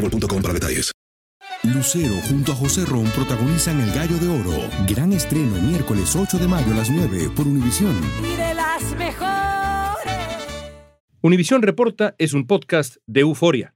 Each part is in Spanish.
boostmobile.com para detalles. Lucero junto a José Ron protagonizan El Gallo de Oro. Gran estreno miércoles 8 de mayo a las 9 por Univisión. Y de las mejores. Univisión Reporta es un podcast de euforia.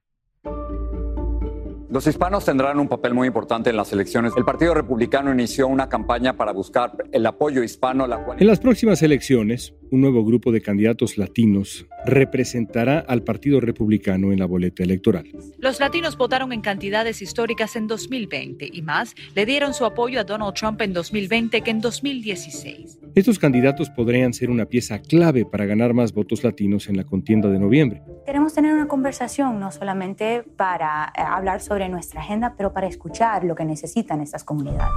Los hispanos tendrán un papel muy importante en las elecciones. El Partido Republicano inició una campaña para buscar el apoyo hispano. La cual... En las próximas elecciones, un nuevo grupo de candidatos latinos representará al Partido Republicano en la boleta electoral. Los latinos votaron en cantidades históricas en 2020 y más le dieron su apoyo a Donald Trump en 2020 que en 2016. Estos candidatos podrían ser una pieza clave para ganar más votos latinos en la contienda de noviembre. Queremos tener una conversación no solamente para eh, hablar sobre nuestra agenda, pero para escuchar lo que necesitan estas comunidades.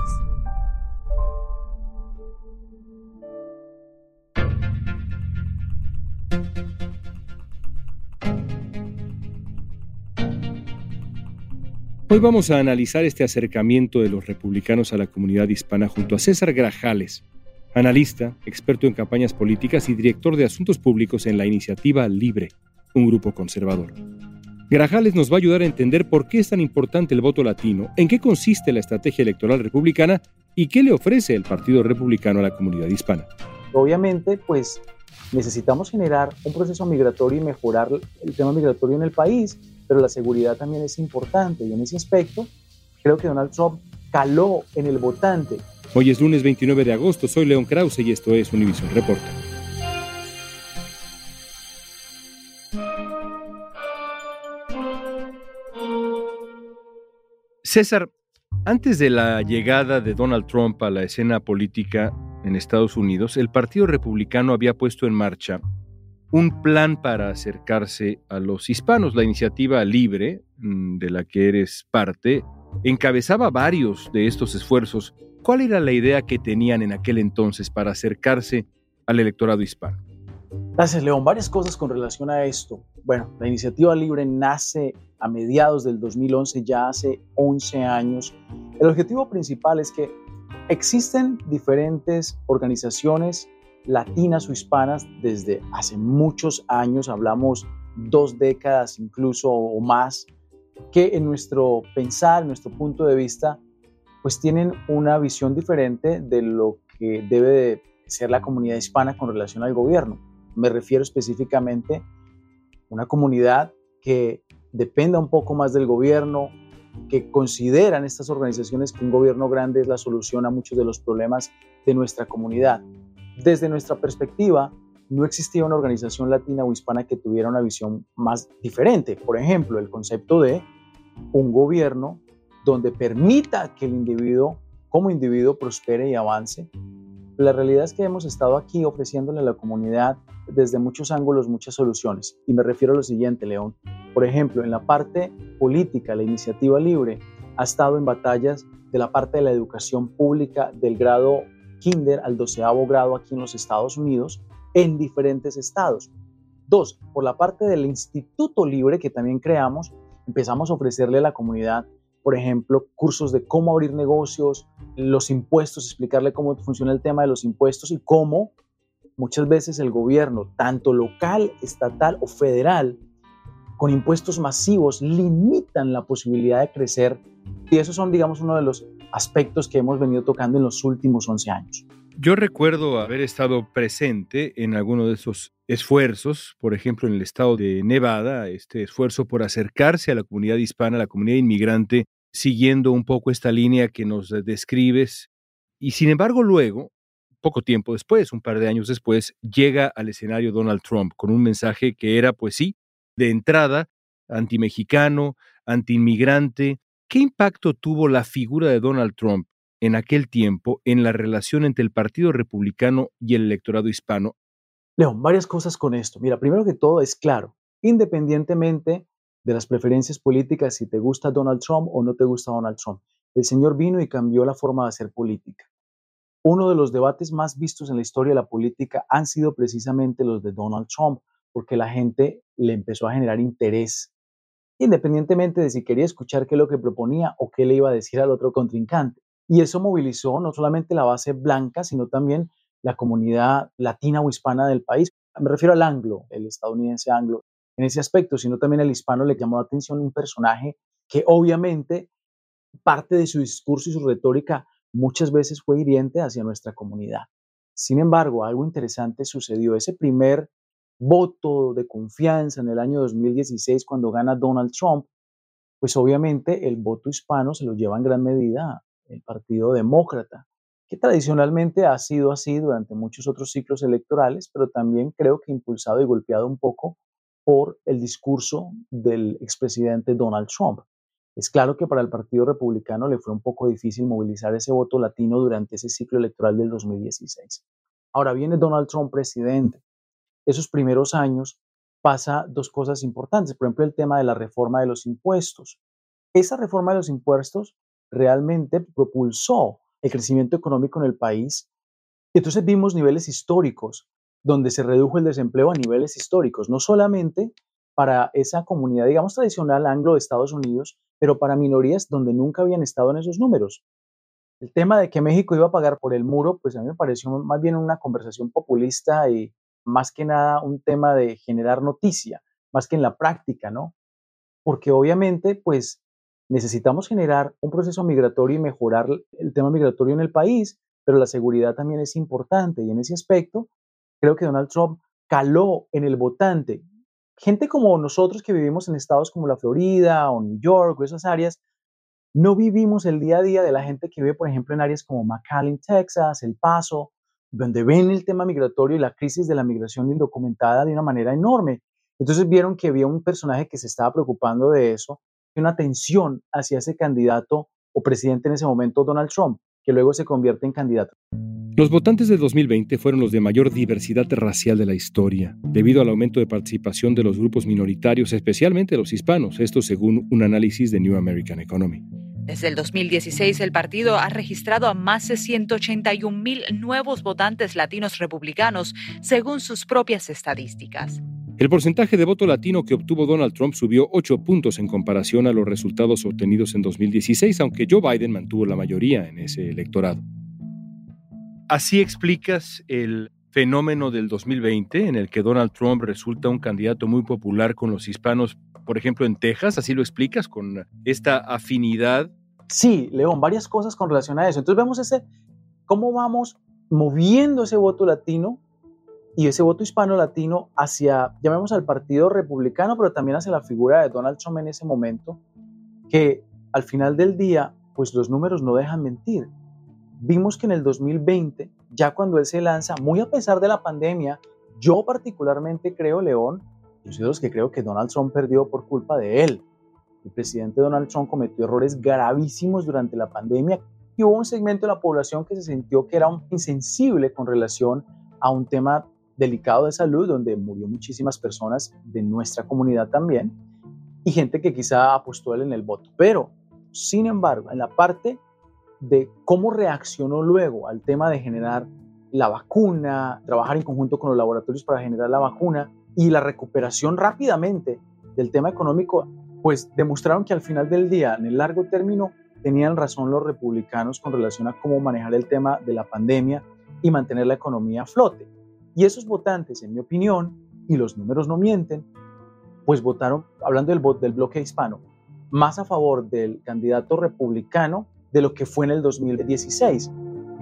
Hoy vamos a analizar este acercamiento de los republicanos a la comunidad hispana junto a César Grajales, analista, experto en campañas políticas y director de asuntos públicos en la iniciativa Libre, un grupo conservador. Grajales nos va a ayudar a entender por qué es tan importante el voto latino, en qué consiste la estrategia electoral republicana y qué le ofrece el Partido Republicano a la comunidad hispana. Obviamente, pues necesitamos generar un proceso migratorio y mejorar el tema migratorio en el país pero la seguridad también es importante y en ese aspecto creo que Donald Trump caló en el votante. Hoy es lunes 29 de agosto, soy León Krause y esto es Univision Reporta. César, antes de la llegada de Donald Trump a la escena política en Estados Unidos, el Partido Republicano había puesto en marcha un plan para acercarse a los hispanos. La iniciativa Libre, mm, de la que eres parte, encabezaba varios de estos esfuerzos. ¿Cuál era la idea que tenían en aquel entonces para acercarse al electorado hispano? Gracias, León. Varias cosas con relación a esto. Bueno, la iniciativa Libre nace a mediados del 2011, ya hace 11 años. El objetivo principal es que existen diferentes organizaciones latinas o hispanas desde hace muchos años, hablamos dos décadas incluso o más, que en nuestro pensar, en nuestro punto de vista, pues tienen una visión diferente de lo que debe de ser la comunidad hispana con relación al gobierno. Me refiero específicamente a una comunidad que dependa un poco más del gobierno, que consideran estas organizaciones que un gobierno grande es la solución a muchos de los problemas de nuestra comunidad. Desde nuestra perspectiva, no existía una organización latina o hispana que tuviera una visión más diferente. Por ejemplo, el concepto de un gobierno donde permita que el individuo, como individuo, prospere y avance. La realidad es que hemos estado aquí ofreciéndole a la comunidad desde muchos ángulos muchas soluciones. Y me refiero a lo siguiente, León. Por ejemplo, en la parte política, la iniciativa libre ha estado en batallas de la parte de la educación pública del grado kinder al doceavo grado aquí en los Estados Unidos, en diferentes estados. Dos, por la parte del Instituto Libre que también creamos, empezamos a ofrecerle a la comunidad, por ejemplo, cursos de cómo abrir negocios, los impuestos, explicarle cómo funciona el tema de los impuestos y cómo muchas veces el gobierno, tanto local, estatal o federal, con impuestos masivos, limitan la posibilidad de crecer. Y esos son, digamos, uno de los aspectos que hemos venido tocando en los últimos 11 años. Yo recuerdo haber estado presente en alguno de esos esfuerzos, por ejemplo, en el estado de Nevada, este esfuerzo por acercarse a la comunidad hispana, a la comunidad inmigrante, siguiendo un poco esta línea que nos describes. Y sin embargo, luego, poco tiempo después, un par de años después, llega al escenario Donald Trump con un mensaje que era, pues sí, de entrada, antimexicano, antiinmigrante, ¿Qué impacto tuvo la figura de Donald Trump en aquel tiempo en la relación entre el Partido Republicano y el electorado hispano? León, varias cosas con esto. Mira, primero que todo es claro, independientemente de las preferencias políticas, si te gusta Donald Trump o no te gusta Donald Trump, el señor vino y cambió la forma de hacer política. Uno de los debates más vistos en la historia de la política han sido precisamente los de Donald Trump, porque la gente le empezó a generar interés independientemente de si quería escuchar qué es lo que proponía o qué le iba a decir al otro contrincante. Y eso movilizó no solamente la base blanca, sino también la comunidad latina o hispana del país. Me refiero al anglo, el estadounidense anglo, en ese aspecto, sino también al hispano le llamó la atención un personaje que obviamente parte de su discurso y su retórica muchas veces fue hiriente hacia nuestra comunidad. Sin embargo, algo interesante sucedió. Ese primer voto de confianza en el año 2016 cuando gana Donald Trump, pues obviamente el voto hispano se lo lleva en gran medida el Partido Demócrata, que tradicionalmente ha sido así durante muchos otros ciclos electorales, pero también creo que impulsado y golpeado un poco por el discurso del expresidente Donald Trump. Es claro que para el Partido Republicano le fue un poco difícil movilizar ese voto latino durante ese ciclo electoral del 2016. Ahora viene Donald Trump presidente esos primeros años pasa dos cosas importantes. Por ejemplo, el tema de la reforma de los impuestos. Esa reforma de los impuestos realmente propulsó el crecimiento económico en el país. Entonces vimos niveles históricos donde se redujo el desempleo a niveles históricos, no solamente para esa comunidad, digamos, tradicional anglo de Estados Unidos, pero para minorías donde nunca habían estado en esos números. El tema de que México iba a pagar por el muro, pues a mí me pareció más bien una conversación populista y más que nada un tema de generar noticia, más que en la práctica, ¿no? Porque obviamente, pues necesitamos generar un proceso migratorio y mejorar el tema migratorio en el país, pero la seguridad también es importante y en ese aspecto creo que Donald Trump caló en el votante. Gente como nosotros que vivimos en estados como la Florida o New York o esas áreas, no vivimos el día a día de la gente que vive, por ejemplo, en áreas como McAllen, Texas, El Paso, donde ven el tema migratorio y la crisis de la migración indocumentada de una manera enorme. Entonces vieron que había un personaje que se estaba preocupando de eso, y una tensión hacia ese candidato o presidente en ese momento, Donald Trump, que luego se convierte en candidato. Los votantes de 2020 fueron los de mayor diversidad racial de la historia, debido al aumento de participación de los grupos minoritarios, especialmente los hispanos, esto según un análisis de New American Economy. Desde el 2016, el partido ha registrado a más de 181 mil nuevos votantes latinos republicanos, según sus propias estadísticas. El porcentaje de voto latino que obtuvo Donald Trump subió 8 puntos en comparación a los resultados obtenidos en 2016, aunque Joe Biden mantuvo la mayoría en ese electorado. Así explicas el fenómeno del 2020 en el que Donald Trump resulta un candidato muy popular con los hispanos, por ejemplo, en Texas, así lo explicas, con esta afinidad Sí, León, varias cosas con relación a eso. Entonces vemos ese, cómo vamos moviendo ese voto latino y ese voto hispano-latino hacia, llamemos al Partido Republicano, pero también hacia la figura de Donald Trump en ese momento, que al final del día, pues los números no dejan mentir. Vimos que en el 2020, ya cuando él se lanza, muy a pesar de la pandemia, yo particularmente creo, León, yo soy de los que creo que Donald Trump perdió por culpa de él el presidente Donald Trump cometió errores gravísimos durante la pandemia y hubo un segmento de la población que se sintió que era insensible con relación a un tema delicado de salud donde murió muchísimas personas de nuestra comunidad también y gente que quizá apostó él en el voto. Pero, sin embargo, en la parte de cómo reaccionó luego al tema de generar la vacuna, trabajar en conjunto con los laboratorios para generar la vacuna y la recuperación rápidamente del tema económico, pues demostraron que al final del día, en el largo término, tenían razón los republicanos con relación a cómo manejar el tema de la pandemia y mantener la economía a flote. Y esos votantes, en mi opinión, y los números no mienten, pues votaron, hablando del, del bloque hispano, más a favor del candidato republicano de lo que fue en el 2016.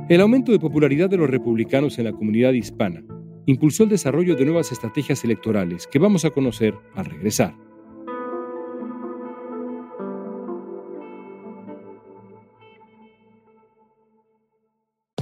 El aumento de popularidad de los republicanos en la comunidad hispana impulsó el desarrollo de nuevas estrategias electorales que vamos a conocer al regresar.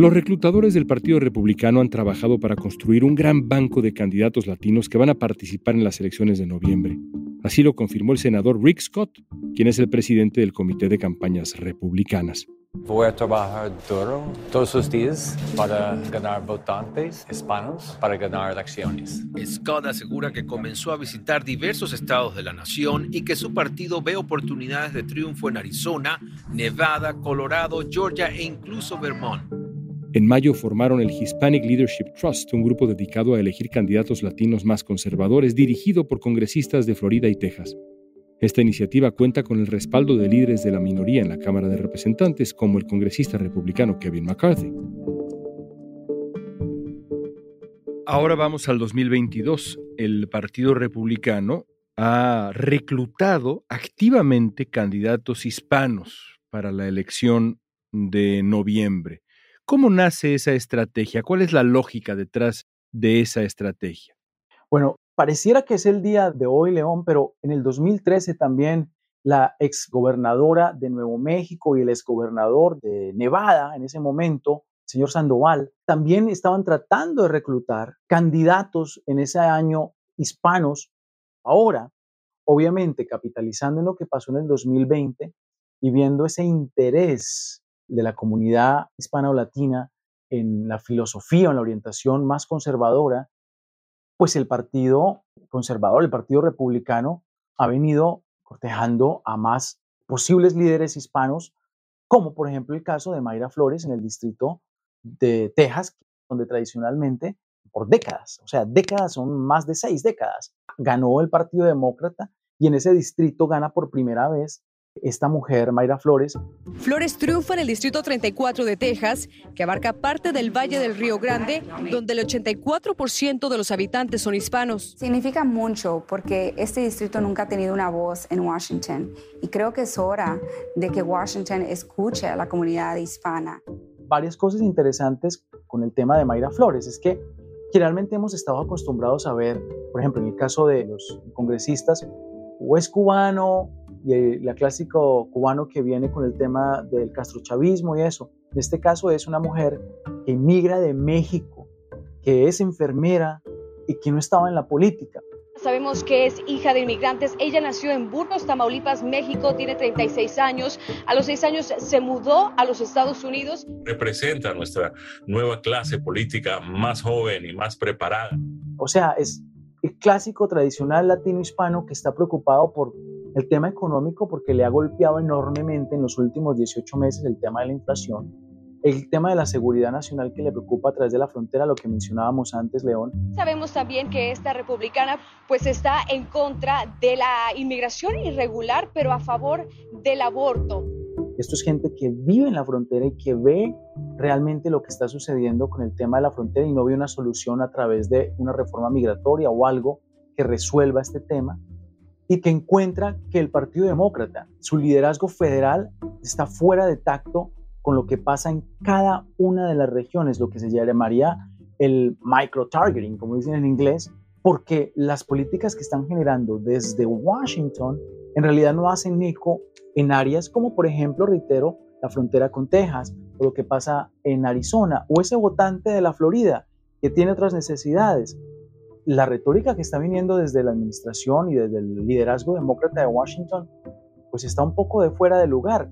Los reclutadores del Partido Republicano han trabajado para construir un gran banco de candidatos latinos que van a participar en las elecciones de noviembre. Así lo confirmó el senador Rick Scott, quien es el presidente del Comité de Campañas Republicanas. Voy a trabajar duro todos los días para ganar votantes hispanos, para ganar elecciones. Scott asegura que comenzó a visitar diversos estados de la nación y que su partido ve oportunidades de triunfo en Arizona, Nevada, Colorado, Georgia e incluso Vermont. En mayo formaron el Hispanic Leadership Trust, un grupo dedicado a elegir candidatos latinos más conservadores, dirigido por congresistas de Florida y Texas. Esta iniciativa cuenta con el respaldo de líderes de la minoría en la Cámara de Representantes, como el congresista republicano Kevin McCarthy. Ahora vamos al 2022. El Partido Republicano ha reclutado activamente candidatos hispanos para la elección de noviembre. ¿Cómo nace esa estrategia? ¿Cuál es la lógica detrás de esa estrategia? Bueno, pareciera que es el día de hoy, León, pero en el 2013 también la exgobernadora de Nuevo México y el exgobernador de Nevada en ese momento, señor Sandoval, también estaban tratando de reclutar candidatos en ese año hispanos. Ahora, obviamente, capitalizando en lo que pasó en el 2020 y viendo ese interés de la comunidad hispano latina en la filosofía o en la orientación más conservadora, pues el Partido Conservador, el Partido Republicano, ha venido cortejando a más posibles líderes hispanos, como por ejemplo el caso de Mayra Flores en el distrito de Texas, donde tradicionalmente, por décadas, o sea, décadas, son más de seis décadas, ganó el Partido Demócrata y en ese distrito gana por primera vez esta mujer, Mayra Flores. Flores triunfa en el Distrito 34 de Texas, que abarca parte del Valle del Río Grande, donde el 84% de los habitantes son hispanos. Significa mucho porque este distrito nunca ha tenido una voz en Washington y creo que es hora de que Washington escuche a la comunidad hispana. Varias cosas interesantes con el tema de Mayra Flores es que generalmente hemos estado acostumbrados a ver, por ejemplo, en el caso de los congresistas, o es cubano y el, clásico cubano que viene con el tema del castrochavismo y eso. En este caso es una mujer que emigra de México, que es enfermera y que no estaba en la política. Sabemos que es hija de inmigrantes. Ella nació en Burgos, Tamaulipas, México, tiene 36 años. A los 6 años se mudó a los Estados Unidos. Representa nuestra nueva clase política más joven y más preparada. O sea, es el clásico tradicional latino hispano que está preocupado por el tema económico porque le ha golpeado enormemente en los últimos 18 meses el tema de la inflación, el tema de la seguridad nacional que le preocupa a través de la frontera, lo que mencionábamos antes, León. Sabemos también que esta republicana pues está en contra de la inmigración irregular, pero a favor del aborto. Esto es gente que vive en la frontera y que ve realmente lo que está sucediendo con el tema de la frontera y no ve una solución a través de una reforma migratoria o algo que resuelva este tema y que encuentra que el Partido Demócrata, su liderazgo federal, está fuera de tacto con lo que pasa en cada una de las regiones, lo que se llamaría el micro-targeting, como dicen en inglés, porque las políticas que están generando desde Washington en realidad no hacen eco en áreas como, por ejemplo, reitero, la frontera con Texas, o lo que pasa en Arizona, o ese votante de la Florida que tiene otras necesidades. La retórica que está viniendo desde la administración y desde el liderazgo demócrata de Washington pues está un poco de fuera de lugar.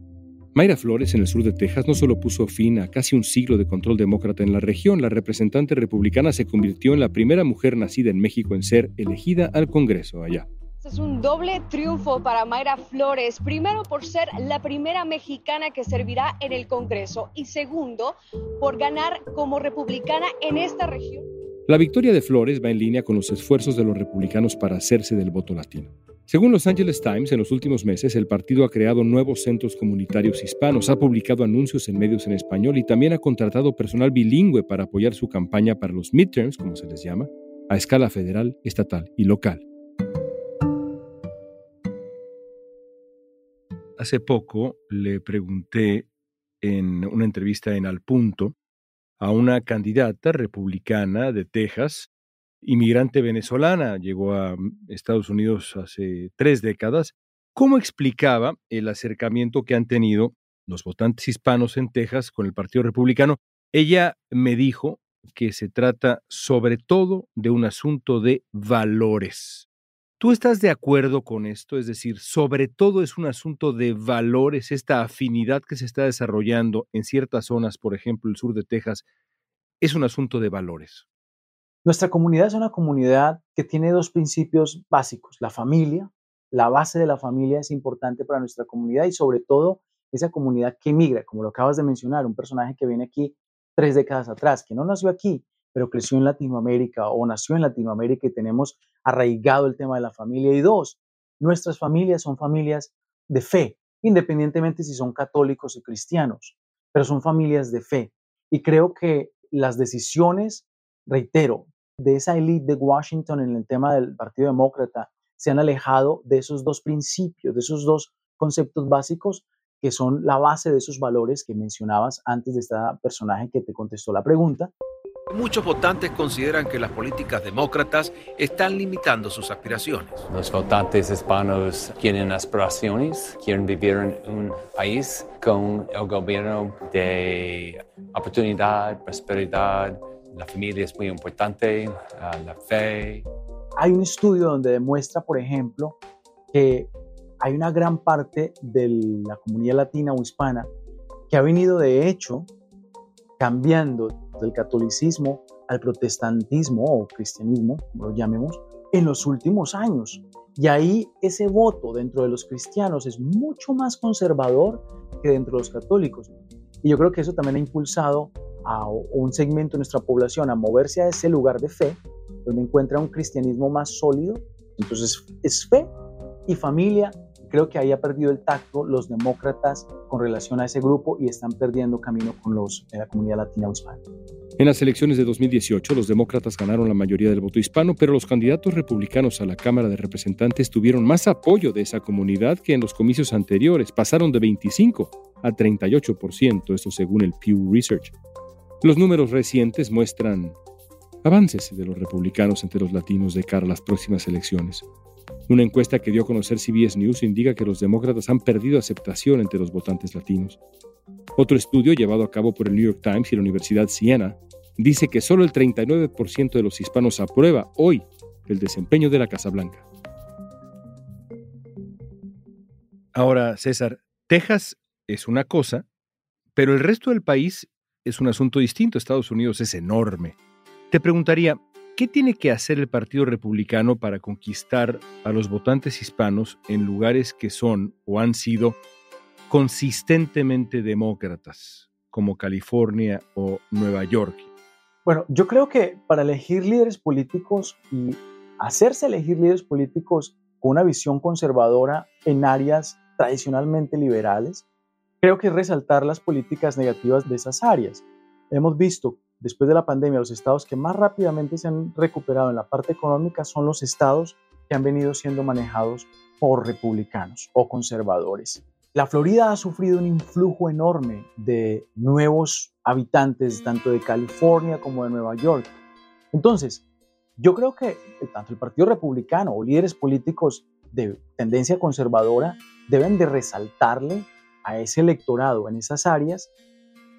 Mayra Flores, en el sur de Texas, no solo puso fin a casi un siglo de control demócrata en la región, la representante republicana se convirtió en la primera mujer nacida en México en ser elegida al Congreso allá. Este es un doble triunfo para Mayra Flores, primero por ser la primera mexicana que servirá en el Congreso y segundo por ganar como republicana en esta región. La victoria de Flores va en línea con los esfuerzos de los republicanos para hacerse del voto latino. Según Los Angeles Times, en los últimos meses el partido ha creado nuevos centros comunitarios hispanos, ha publicado anuncios en medios en español y también ha contratado personal bilingüe para apoyar su campaña para los midterms, como se les llama, a escala federal, estatal y local. Hace poco le pregunté en una entrevista en Al Punto a una candidata republicana de Texas inmigrante venezolana, llegó a mm, Estados Unidos hace tres décadas, ¿cómo explicaba el acercamiento que han tenido los votantes hispanos en Texas con el Partido Republicano? Ella me dijo que se trata sobre todo de un asunto de valores. ¿Tú estás de acuerdo con esto? Es decir, sobre todo es un asunto de valores, esta afinidad que se está desarrollando en ciertas zonas, por ejemplo, el sur de Texas, es un asunto de valores. Nuestra comunidad es una comunidad que tiene dos principios básicos. La familia, la base de la familia es importante para nuestra comunidad y sobre todo esa comunidad que migra, como lo acabas de mencionar, un personaje que viene aquí tres décadas atrás, que no nació aquí, pero creció en Latinoamérica o nació en Latinoamérica y tenemos arraigado el tema de la familia. Y dos, nuestras familias son familias de fe, independientemente si son católicos o cristianos, pero son familias de fe. Y creo que las decisiones, reitero, de esa élite de Washington en el tema del Partido Demócrata se han alejado de esos dos principios, de esos dos conceptos básicos que son la base de esos valores que mencionabas antes de este personaje que te contestó la pregunta. Muchos votantes consideran que las políticas demócratas están limitando sus aspiraciones. Los votantes hispanos quieren aspiraciones, quieren vivir en un país con el gobierno de oportunidad, prosperidad, la familia es muy importante, la fe. Hay un estudio donde demuestra, por ejemplo, que hay una gran parte de la comunidad latina o hispana que ha venido de hecho cambiando del catolicismo al protestantismo o cristianismo, como lo llamemos, en los últimos años. Y ahí ese voto dentro de los cristianos es mucho más conservador que dentro de los católicos. Y yo creo que eso también ha impulsado a un segmento de nuestra población a moverse a ese lugar de fe, donde encuentra un cristianismo más sólido. Entonces es fe y familia. Creo que ahí ha perdido el tacto los demócratas con relación a ese grupo y están perdiendo camino con los, la comunidad latina o hispana. En las elecciones de 2018, los demócratas ganaron la mayoría del voto hispano, pero los candidatos republicanos a la Cámara de Representantes tuvieron más apoyo de esa comunidad que en los comicios anteriores. Pasaron de 25 a 38%, esto según el Pew Research. Los números recientes muestran avances de los republicanos entre los latinos de cara a las próximas elecciones. Una encuesta que dio a conocer CBS News indica que los demócratas han perdido aceptación entre los votantes latinos. Otro estudio llevado a cabo por el New York Times y la Universidad Siena dice que solo el 39% de los hispanos aprueba hoy el desempeño de la Casa Blanca. Ahora, César, Texas es una cosa, pero el resto del país es un asunto distinto. Estados Unidos es enorme. Te preguntaría, ¿qué tiene que hacer el Partido Republicano para conquistar a los votantes hispanos en lugares que son o han sido consistentemente demócratas, como California o Nueva York? Bueno, yo creo que para elegir líderes políticos y hacerse elegir líderes políticos con una visión conservadora en áreas tradicionalmente liberales, creo que es resaltar las políticas negativas de esas áreas. Hemos visto después de la pandemia los estados que más rápidamente se han recuperado en la parte económica son los estados que han venido siendo manejados por republicanos o conservadores. La Florida ha sufrido un influjo enorme de nuevos habitantes, tanto de California como de Nueva York. Entonces, yo creo que tanto el Partido Republicano o líderes políticos de tendencia conservadora deben de resaltarle a ese electorado en esas áreas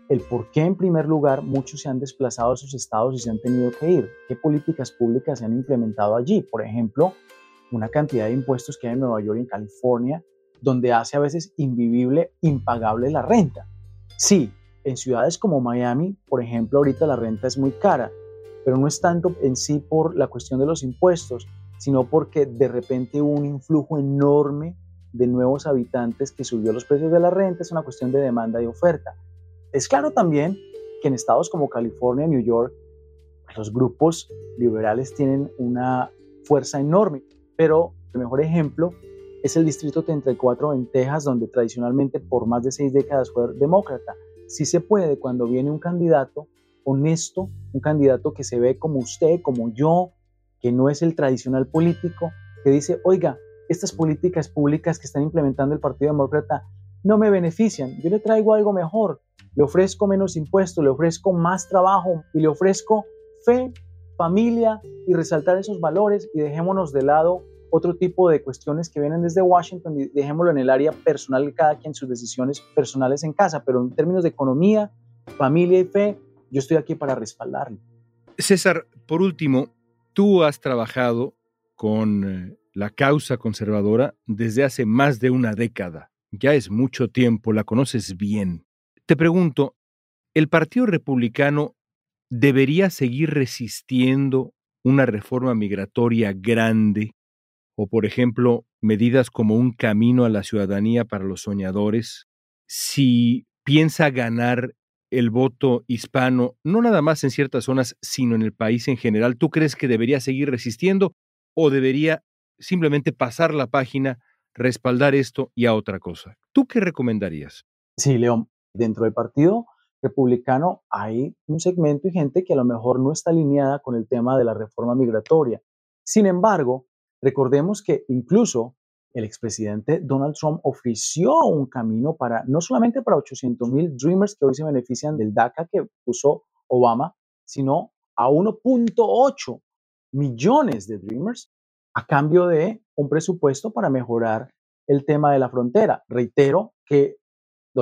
el por qué en primer lugar muchos se han desplazado a sus estados y se han tenido que ir, qué políticas públicas se han implementado allí. Por ejemplo, una cantidad de impuestos que hay en Nueva York y en California donde hace a veces invivible, impagable la renta. Sí, en ciudades como Miami, por ejemplo, ahorita la renta es muy cara, pero no es tanto en sí por la cuestión de los impuestos, sino porque de repente hubo un influjo enorme de nuevos habitantes que subió los precios de la renta, es una cuestión de demanda y oferta. Es claro también que en estados como California, New York, los grupos liberales tienen una fuerza enorme, pero el mejor ejemplo es el Distrito 34 en Texas, donde tradicionalmente por más de seis décadas fue demócrata. Si se puede cuando viene un candidato honesto, un candidato que se ve como usted, como yo, que no es el tradicional político, que dice, oiga, estas políticas públicas que están implementando el Partido Demócrata no me benefician, yo le traigo algo mejor, le ofrezco menos impuestos, le ofrezco más trabajo y le ofrezco fe, familia y resaltar esos valores y dejémonos de lado otro tipo de cuestiones que vienen desde Washington y dejémoslo en el área personal de cada quien, sus decisiones personales en casa, pero en términos de economía, familia y fe, yo estoy aquí para respaldarlo. César, por último, tú has trabajado con eh, la causa conservadora desde hace más de una década. Ya es mucho tiempo, la conoces bien. Te pregunto, ¿el Partido Republicano debería seguir resistiendo una reforma migratoria grande o, por ejemplo, medidas como un camino a la ciudadanía para los soñadores, si piensa ganar el voto hispano, no nada más en ciertas zonas, sino en el país en general, ¿tú crees que debería seguir resistiendo o debería simplemente pasar la página, respaldar esto y a otra cosa? ¿Tú qué recomendarías? Sí, León, dentro del partido republicano hay un segmento y gente que a lo mejor no está alineada con el tema de la reforma migratoria. Sin embargo, recordemos que incluso el expresidente Donald Trump ofreció un camino para, no solamente para 800 mil Dreamers que hoy se benefician del DACA que puso Obama, sino a 1.8 millones de Dreamers a cambio de un presupuesto para mejorar el tema de la frontera. Reitero que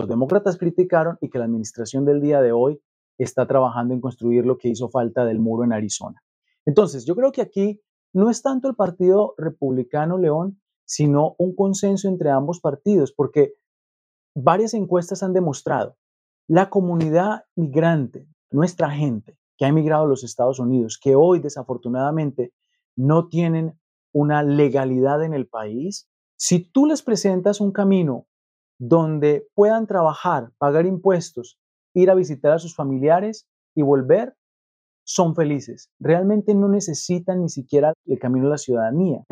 los demócratas criticaron y que la administración del día de hoy está trabajando en construir lo que hizo falta del muro en Arizona. Entonces, yo creo que aquí no es tanto el Partido Republicano León, sino un consenso entre ambos partidos, porque varias encuestas han demostrado la comunidad migrante, nuestra gente que ha emigrado a los Estados Unidos, que hoy desafortunadamente no tienen una legalidad en el país, si tú les presentas un camino donde puedan trabajar, pagar impuestos, ir a visitar a sus familiares y volver, son felices. Realmente no necesitan ni siquiera el camino a la ciudadanía.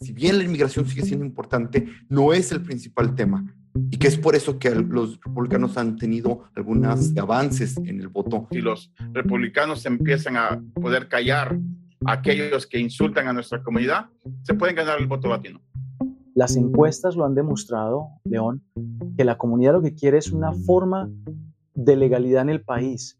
Si bien la inmigración sigue siendo importante, no es el principal tema. Y que es por eso que los republicanos han tenido algunos avances en el voto. Si los republicanos empiezan a poder callar a aquellos que insultan a nuestra comunidad, se pueden ganar el voto latino. Las encuestas lo han demostrado, León, que la comunidad lo que quiere es una forma de legalidad en el país.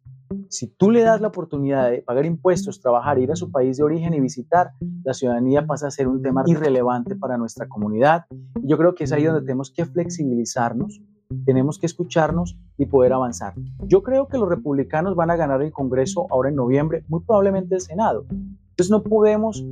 Si tú le das la oportunidad de pagar impuestos, trabajar, ir a su país de origen y visitar, la ciudadanía pasa a ser un tema irrelevante para nuestra comunidad. Yo creo que es ahí donde tenemos que flexibilizarnos, tenemos que escucharnos y poder avanzar. Yo creo que los republicanos van a ganar el Congreso ahora en noviembre, muy probablemente el Senado. Entonces no podemos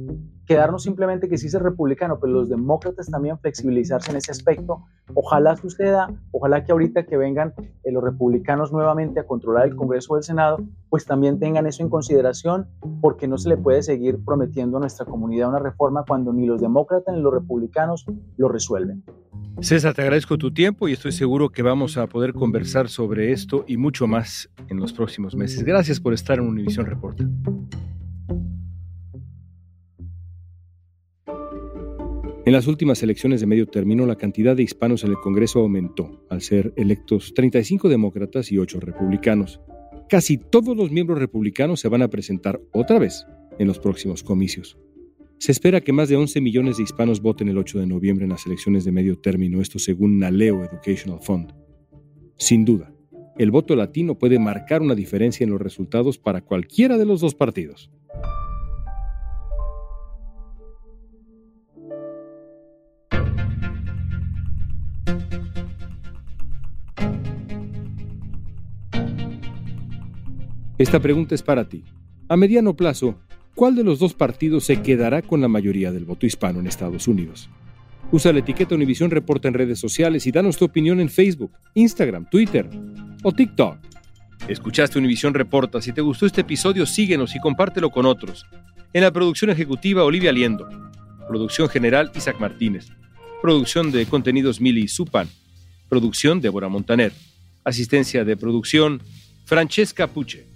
quedarnos simplemente que sí es republicano, pero los demócratas también flexibilizarse en ese aspecto. Ojalá suceda, ojalá que ahorita que vengan eh, los republicanos nuevamente a controlar el Congreso o el Senado, pues también tengan eso en consideración, porque no se le puede seguir prometiendo a nuestra comunidad una reforma cuando ni los demócratas ni los republicanos lo resuelven. César, te agradezco tu tiempo y estoy seguro que vamos a poder conversar sobre esto y mucho más en los próximos meses. Gracias por estar en Univision Reporta. En las últimas elecciones de medio término, la cantidad de hispanos en el Congreso aumentó, al ser electos 35 demócratas y 8 republicanos. Casi todos los miembros republicanos se van a presentar otra vez en los próximos comicios. Se espera que más de 11 millones de hispanos voten el 8 de noviembre en las elecciones de medio término, esto según Naleo Educational Fund. Sin duda, el voto latino puede marcar una diferencia en los resultados para cualquiera de los dos partidos. Esta pregunta es para ti. A mediano plazo, ¿cuál de los dos partidos se quedará con la mayoría del voto hispano en Estados Unidos? Usa la etiqueta Univisión Reporta en redes sociales y danos tu opinión en Facebook, Instagram, Twitter o TikTok. Escuchaste Univisión Reporta. Si te gustó este episodio, síguenos y compártelo con otros. En la producción ejecutiva, Olivia Liendo. Producción general, Isaac Martínez. Producción de contenidos, Mili Supan. Producción, Débora Montaner. Asistencia de producción, Francesca Puche.